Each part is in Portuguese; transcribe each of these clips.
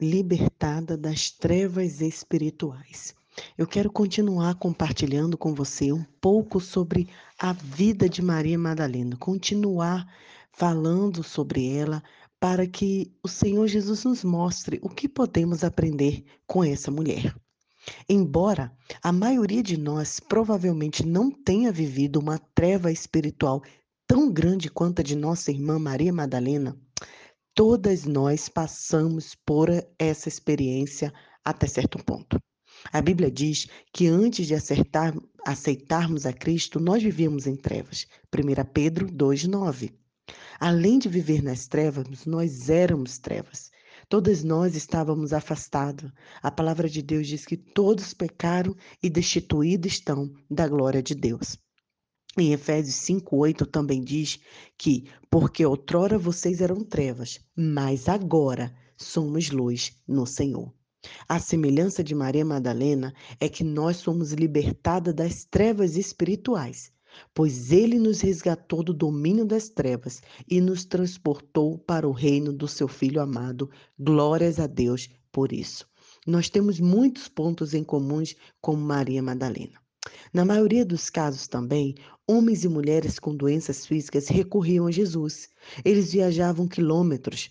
libertada das trevas espirituais. Eu quero continuar compartilhando com você um pouco sobre a vida de Maria Madalena, continuar falando sobre ela para que o Senhor Jesus nos mostre o que podemos aprender com essa mulher. Embora a maioria de nós provavelmente não tenha vivido uma treva espiritual tão grande quanto a de nossa irmã Maria Madalena, todas nós passamos por essa experiência até certo ponto. A Bíblia diz que antes de acertar, aceitarmos a Cristo, nós vivíamos em trevas. 1 Pedro 2,9. Além de viver nas trevas, nós éramos trevas. Todas nós estávamos afastados. A palavra de Deus diz que todos pecaram e destituídos estão da glória de Deus. Em Efésios 5:8 também diz que porque outrora vocês eram trevas, mas agora somos luz no Senhor. A semelhança de Maria Madalena é que nós somos libertadas das trevas espirituais, pois ele nos resgatou do domínio das trevas e nos transportou para o reino do seu filho amado. Glórias a Deus por isso. Nós temos muitos pontos em comuns com Maria Madalena. Na maioria dos casos também, homens e mulheres com doenças físicas recorriam a Jesus. Eles viajavam quilômetros,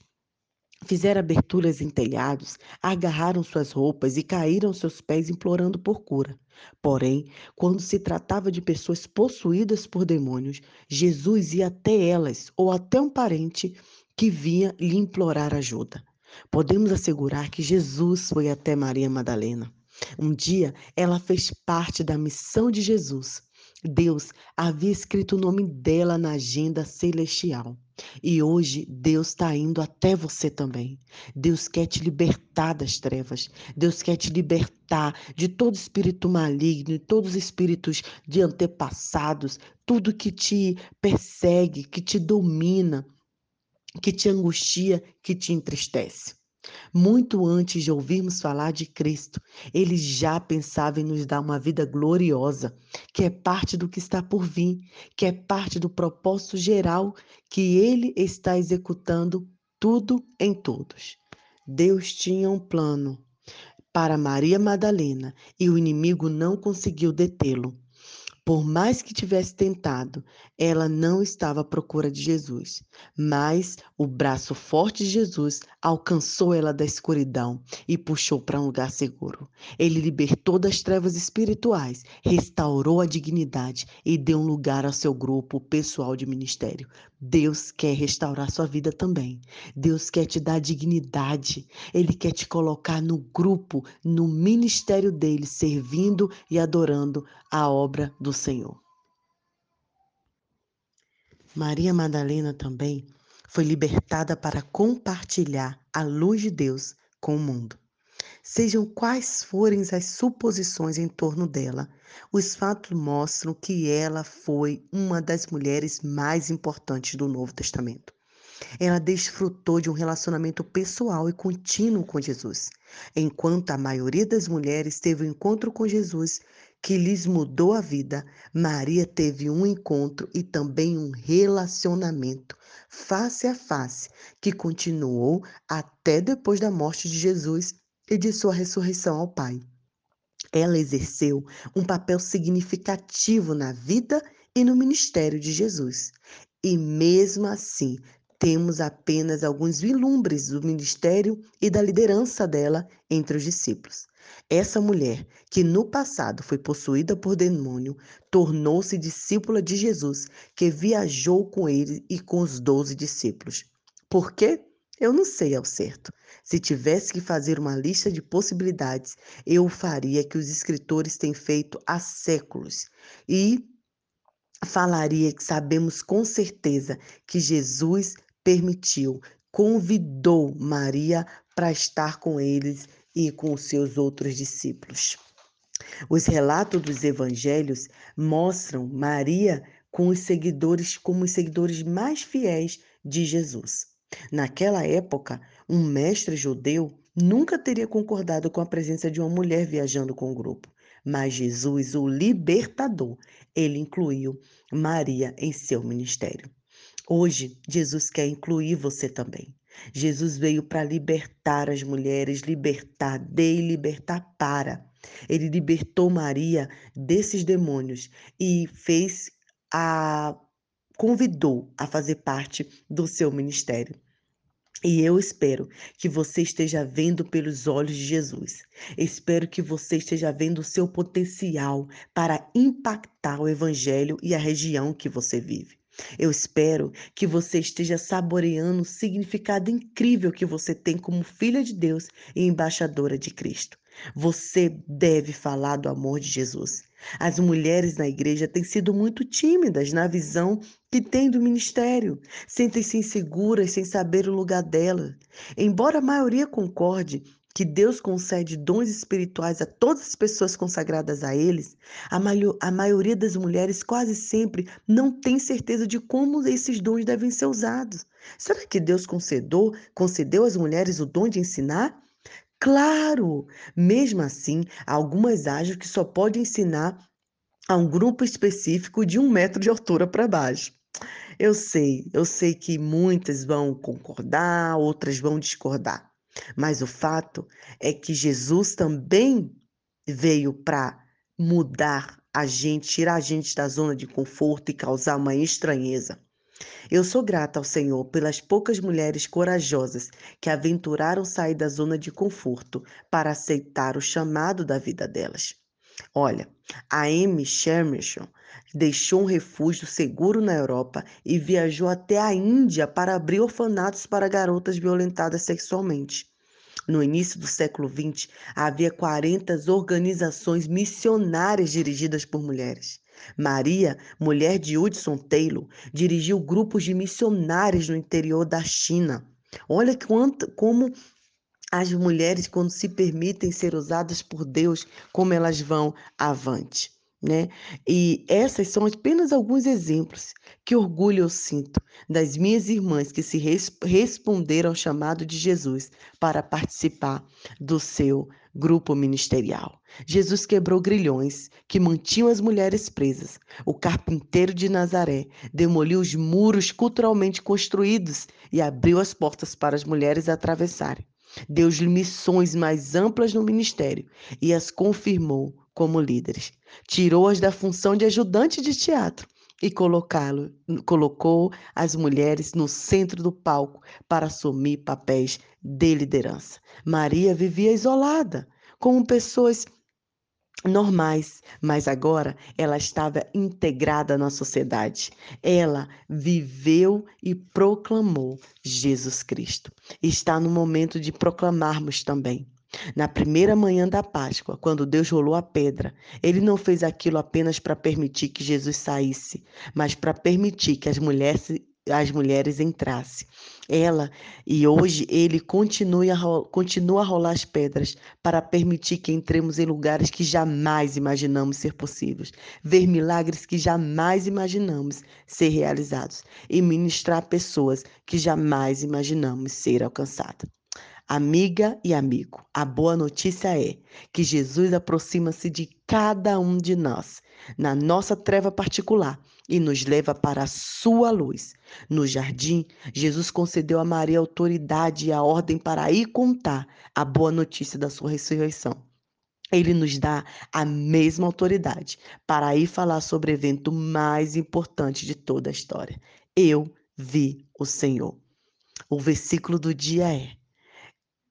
fizeram aberturas em telhados, agarraram suas roupas e caíram aos seus pés implorando por cura. Porém, quando se tratava de pessoas possuídas por demônios, Jesus ia até elas ou até um parente que vinha lhe implorar ajuda. Podemos assegurar que Jesus foi até Maria Madalena. Um dia ela fez parte da missão de Jesus. Deus havia escrito o nome dela na agenda celestial. E hoje Deus está indo até você também. Deus quer te libertar das trevas. Deus quer te libertar de todo espírito maligno, de todos os espíritos de antepassados, tudo que te persegue, que te domina, que te angustia, que te entristece. Muito antes de ouvirmos falar de Cristo, ele já pensava em nos dar uma vida gloriosa, que é parte do que está por vir, que é parte do propósito geral que ele está executando tudo em todos. Deus tinha um plano para Maria Madalena e o inimigo não conseguiu detê-lo. Por mais que tivesse tentado, ela não estava à procura de Jesus, mas o braço forte de Jesus alcançou ela da escuridão e puxou para um lugar seguro. Ele libertou das trevas espirituais, restaurou a dignidade e deu um lugar ao seu grupo pessoal de ministério. Deus quer restaurar sua vida também. Deus quer te dar dignidade. Ele quer te colocar no grupo, no ministério dele, servindo e adorando a obra do Senhor. Maria Madalena também foi libertada para compartilhar a luz de Deus com o mundo. Sejam quais forem as suposições em torno dela, os fatos mostram que ela foi uma das mulheres mais importantes do Novo Testamento. Ela desfrutou de um relacionamento pessoal e contínuo com Jesus, enquanto a maioria das mulheres teve um encontro com Jesus que lhes mudou a vida, Maria teve um encontro e também um relacionamento face a face que continuou até depois da morte de Jesus e de sua ressurreição ao Pai. Ela exerceu um papel significativo na vida e no ministério de Jesus. E mesmo assim, temos apenas alguns vilumbres do ministério e da liderança dela entre os discípulos. Essa mulher, que no passado foi possuída por demônio, tornou-se discípula de Jesus, que viajou com ele e com os doze discípulos. Por quê? Eu não sei ao certo. Se tivesse que fazer uma lista de possibilidades, eu faria que os escritores têm feito há séculos e falaria que sabemos com certeza que Jesus permitiu, convidou Maria para estar com eles e com os seus outros discípulos. Os relatos dos evangelhos mostram Maria com os seguidores como os seguidores mais fiéis de Jesus. Naquela época, um mestre judeu nunca teria concordado com a presença de uma mulher viajando com o grupo. Mas Jesus, o libertador, ele incluiu Maria em seu ministério. Hoje, Jesus quer incluir você também. Jesus veio para libertar as mulheres, libertar de e libertar para. Ele libertou Maria desses demônios e fez a convidou a fazer parte do seu ministério. E eu espero que você esteja vendo pelos olhos de Jesus. Espero que você esteja vendo o seu potencial para impactar o evangelho e a região que você vive. Eu espero que você esteja saboreando o significado incrível que você tem como filha de Deus e embaixadora de Cristo. Você deve falar do amor de Jesus. As mulheres na igreja têm sido muito tímidas na visão que têm do ministério, sentem-se inseguras sem saber o lugar dela. Embora a maioria concorde que Deus concede dons espirituais a todas as pessoas consagradas a eles, a, a maioria das mulheres quase sempre não tem certeza de como esses dons devem ser usados. Será que Deus concedeu, concedeu às mulheres o dom de ensinar? Claro! Mesmo assim, algumas acham que só pode ensinar a um grupo específico de um metro de altura para baixo. Eu sei, eu sei que muitas vão concordar, outras vão discordar. Mas o fato é que Jesus também veio para mudar a gente, tirar a gente da zona de conforto e causar uma estranheza. Eu sou grata ao Senhor pelas poucas mulheres corajosas que aventuraram sair da zona de conforto para aceitar o chamado da vida delas. Olha, a Amy Shermerson deixou um refúgio seguro na Europa e viajou até a Índia para abrir orfanatos para garotas violentadas sexualmente. No início do século XX, havia 40 organizações missionárias dirigidas por mulheres. Maria, mulher de Hudson Taylor, dirigiu grupos de missionários no interior da China. Olha quanto, como as mulheres, quando se permitem ser usadas por Deus, como elas vão avante. Né? E essas são apenas alguns exemplos. Que orgulho eu sinto das minhas irmãs que se res responderam ao chamado de Jesus para participar do seu grupo ministerial. Jesus quebrou grilhões que mantinham as mulheres presas. O carpinteiro de Nazaré demoliu os muros culturalmente construídos e abriu as portas para as mulheres atravessarem. Deu-lhe missões mais amplas no ministério e as confirmou como líderes. Tirou-as da função de ajudante de teatro e colocá-lo, colocou as mulheres no centro do palco para assumir papéis de liderança. Maria vivia isolada, como pessoas normais, mas agora ela estava integrada na sociedade. Ela viveu e proclamou Jesus Cristo. Está no momento de proclamarmos também. Na primeira manhã da Páscoa, quando Deus rolou a pedra, ele não fez aquilo apenas para permitir que Jesus saísse, mas para permitir que as mulheres, as mulheres entrassem. Ela e hoje ele continua a, continua a rolar as pedras para permitir que entremos em lugares que jamais imaginamos ser possíveis, ver milagres que jamais imaginamos ser realizados e ministrar pessoas que jamais imaginamos ser alcançadas. Amiga e amigo, a boa notícia é que Jesus aproxima-se de cada um de nós, na nossa treva particular, e nos leva para a sua luz. No jardim, Jesus concedeu a Maria autoridade e a ordem para ir contar a boa notícia da sua ressurreição. Ele nos dá a mesma autoridade para ir falar sobre o evento mais importante de toda a história. Eu vi o Senhor. O versículo do dia é: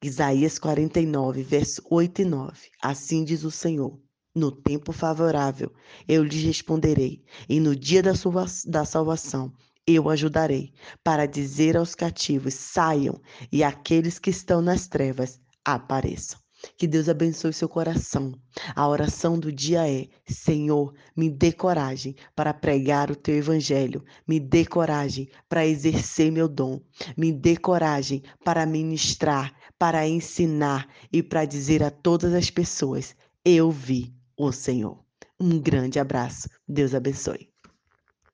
Isaías 49, verso 8 e 9. Assim diz o Senhor: No tempo favorável eu lhes responderei, e no dia da, sua, da salvação eu ajudarei, para dizer aos cativos: saiam, e aqueles que estão nas trevas apareçam. Que Deus abençoe seu coração. A oração do dia é: Senhor, me dê coragem para pregar o teu evangelho, me dê coragem para exercer meu dom, me dê coragem para ministrar, para ensinar e para dizer a todas as pessoas: Eu vi o Senhor. Um grande abraço. Deus abençoe.